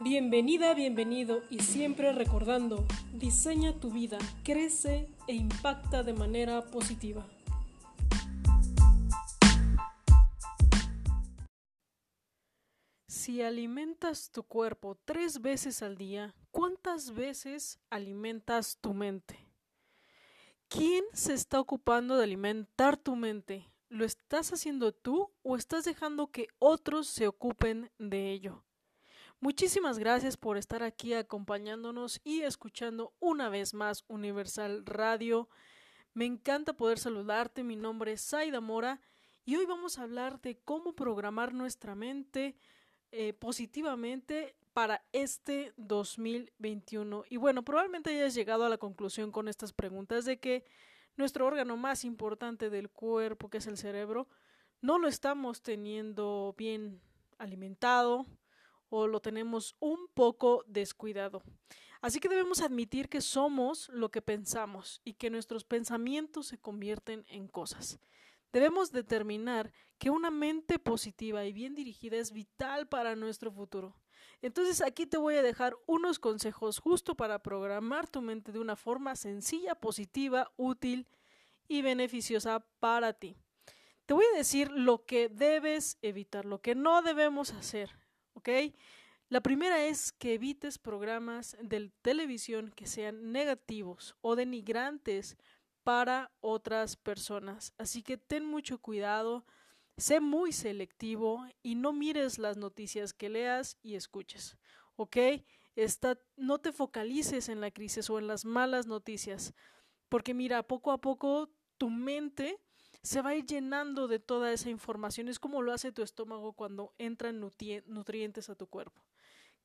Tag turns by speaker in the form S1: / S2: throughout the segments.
S1: Bienvenida, bienvenido y siempre recordando, diseña tu vida, crece e impacta de manera positiva. Si alimentas tu cuerpo tres veces al día, ¿cuántas veces alimentas tu mente? ¿Quién se está ocupando de alimentar tu mente? ¿Lo estás haciendo tú o estás dejando que otros se ocupen de ello? Muchísimas gracias por estar aquí acompañándonos y escuchando una vez más Universal Radio. Me encanta poder saludarte, mi nombre es Saida Mora y hoy vamos a hablar de cómo programar nuestra mente eh, positivamente para este 2021. Y bueno, probablemente hayas llegado a la conclusión con estas preguntas de que nuestro órgano más importante del cuerpo, que es el cerebro, no lo estamos teniendo bien alimentado o lo tenemos un poco descuidado. Así que debemos admitir que somos lo que pensamos y que nuestros pensamientos se convierten en cosas. Debemos determinar que una mente positiva y bien dirigida es vital para nuestro futuro. Entonces aquí te voy a dejar unos consejos justo para programar tu mente de una forma sencilla, positiva, útil y beneficiosa para ti. Te voy a decir lo que debes evitar, lo que no debemos hacer, ¿ok? La primera es que evites programas de televisión que sean negativos o denigrantes para otras personas. Así que ten mucho cuidado Sé muy selectivo y no mires las noticias que leas y escuches, ¿ok? no te focalices en la crisis o en las malas noticias, porque mira, poco a poco tu mente se va a ir llenando de toda esa información. Es como lo hace tu estómago cuando entran nutrientes a tu cuerpo.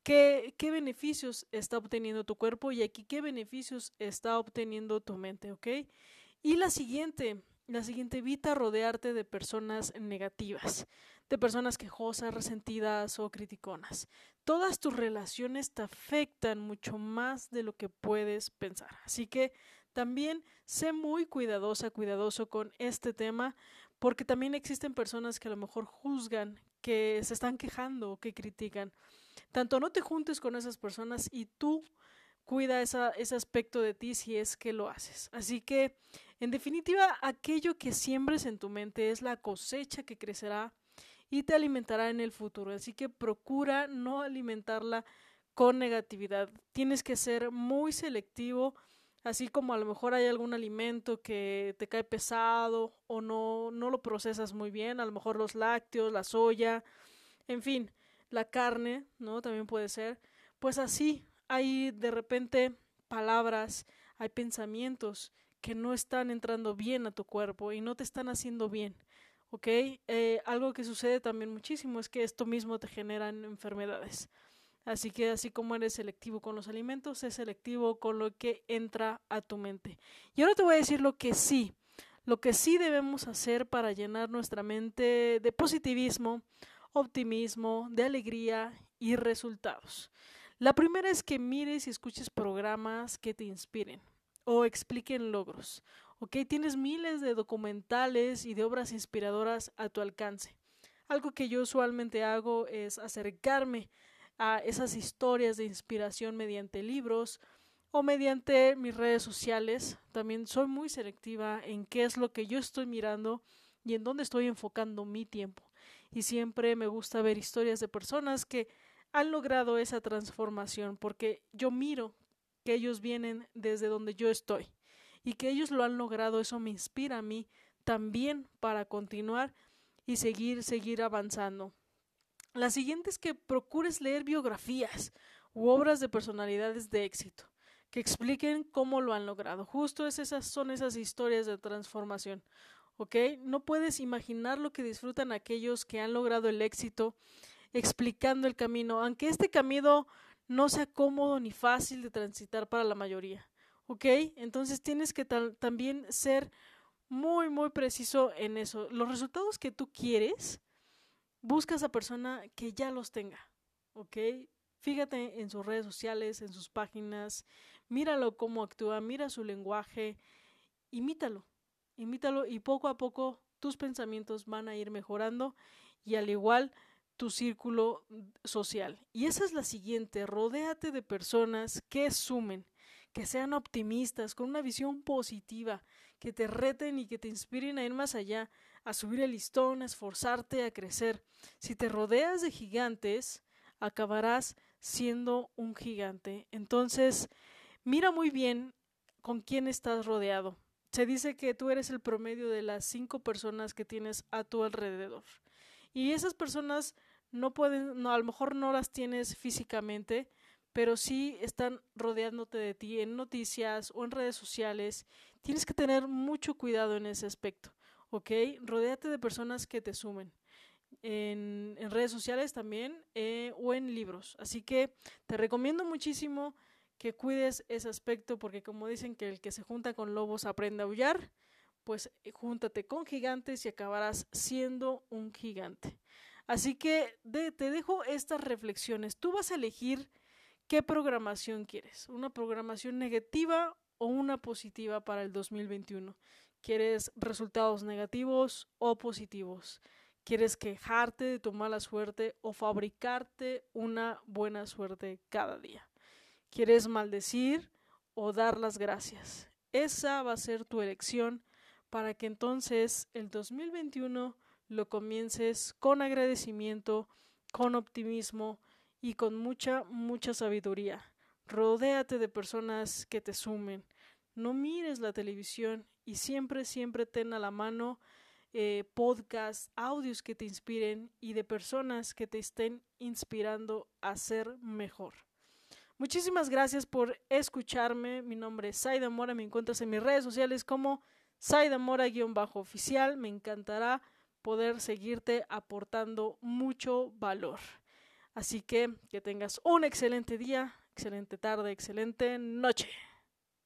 S1: ¿Qué, ¿Qué beneficios está obteniendo tu cuerpo y aquí qué beneficios está obteniendo tu mente? ¿Ok? Y la siguiente, la siguiente, evita rodearte de personas negativas, de personas quejosas, resentidas o criticonas. Todas tus relaciones te afectan mucho más de lo que puedes pensar. Así que también sé muy cuidadosa, cuidadoso con este tema, porque también existen personas que a lo mejor juzgan, que se están quejando o que critican. Tanto no te juntes con esas personas y tú cuida ese aspecto de ti si es que lo haces. Así que, en definitiva, aquello que siembres en tu mente es la cosecha que crecerá y te alimentará en el futuro. Así que procura no alimentarla con negatividad. Tienes que ser muy selectivo, así como a lo mejor hay algún alimento que te cae pesado o no, no lo procesas muy bien, a lo mejor los lácteos, la soya, en fin, la carne, ¿no? También puede ser. Pues así, hay de repente palabras, hay pensamientos que no están entrando bien a tu cuerpo y no te están haciendo bien. ¿Ok? Eh, algo que sucede también muchísimo es que esto mismo te genera enfermedades. Así que así como eres selectivo con los alimentos, es selectivo con lo que entra a tu mente. Y ahora te voy a decir lo que sí, lo que sí debemos hacer para llenar nuestra mente de positivismo, optimismo, de alegría y resultados. La primera es que mires y escuches programas que te inspiren o expliquen logros. ¿Ok? Tienes miles de documentales y de obras inspiradoras a tu alcance. Algo que yo usualmente hago es acercarme a esas historias de inspiración mediante libros o mediante mis redes sociales. También soy muy selectiva en qué es lo que yo estoy mirando y en dónde estoy enfocando mi tiempo. Y siempre me gusta ver historias de personas que han logrado esa transformación porque yo miro que ellos vienen desde donde yo estoy y que ellos lo han logrado, eso me inspira a mí también para continuar y seguir, seguir avanzando. La siguiente es que procures leer biografías u obras de personalidades de éxito que expliquen cómo lo han logrado. Justo esas son esas historias de transformación. ¿Ok? No puedes imaginar lo que disfrutan aquellos que han logrado el éxito explicando el camino, aunque este camino no sea cómodo ni fácil de transitar para la mayoría. ¿Ok? Entonces tienes que también ser muy, muy preciso en eso. Los resultados que tú quieres, busca a esa persona que ya los tenga. ¿Ok? Fíjate en sus redes sociales, en sus páginas, míralo cómo actúa, mira su lenguaje, imítalo, imítalo y poco a poco tus pensamientos van a ir mejorando y al igual tu círculo social. Y esa es la siguiente, rodéate de personas que sumen, que sean optimistas, con una visión positiva, que te reten y que te inspiren a ir más allá, a subir el listón, a esforzarte, a crecer. Si te rodeas de gigantes, acabarás siendo un gigante. Entonces, mira muy bien con quién estás rodeado. Se dice que tú eres el promedio de las cinco personas que tienes a tu alrededor. Y esas personas no pueden, no, a lo mejor no las tienes físicamente, pero sí están rodeándote de ti en noticias o en redes sociales. Tienes que tener mucho cuidado en ese aspecto, ¿ok? Rodéate de personas que te sumen. En, redes sociales también eh, o en libros. Así que te recomiendo muchísimo que cuides ese aspecto porque como dicen que el que se junta con lobos aprende a aullar, pues eh, júntate con gigantes y acabarás siendo un gigante. Así que te dejo estas reflexiones. Tú vas a elegir qué programación quieres, una programación negativa o una positiva para el 2021. ¿Quieres resultados negativos o positivos? ¿Quieres quejarte de tu mala suerte o fabricarte una buena suerte cada día? ¿Quieres maldecir o dar las gracias? Esa va a ser tu elección para que entonces el 2021 lo comiences con agradecimiento, con optimismo y con mucha, mucha sabiduría. Rodéate de personas que te sumen. No mires la televisión y siempre, siempre ten a la mano eh, podcasts, audios que te inspiren y de personas que te estén inspirando a ser mejor. Muchísimas gracias por escucharme. Mi nombre es Saida Mora. Me encuentras en mis redes sociales como Saida Mora-oficial. Me encantará poder seguirte aportando mucho valor. Así que que tengas un excelente día, excelente tarde, excelente noche.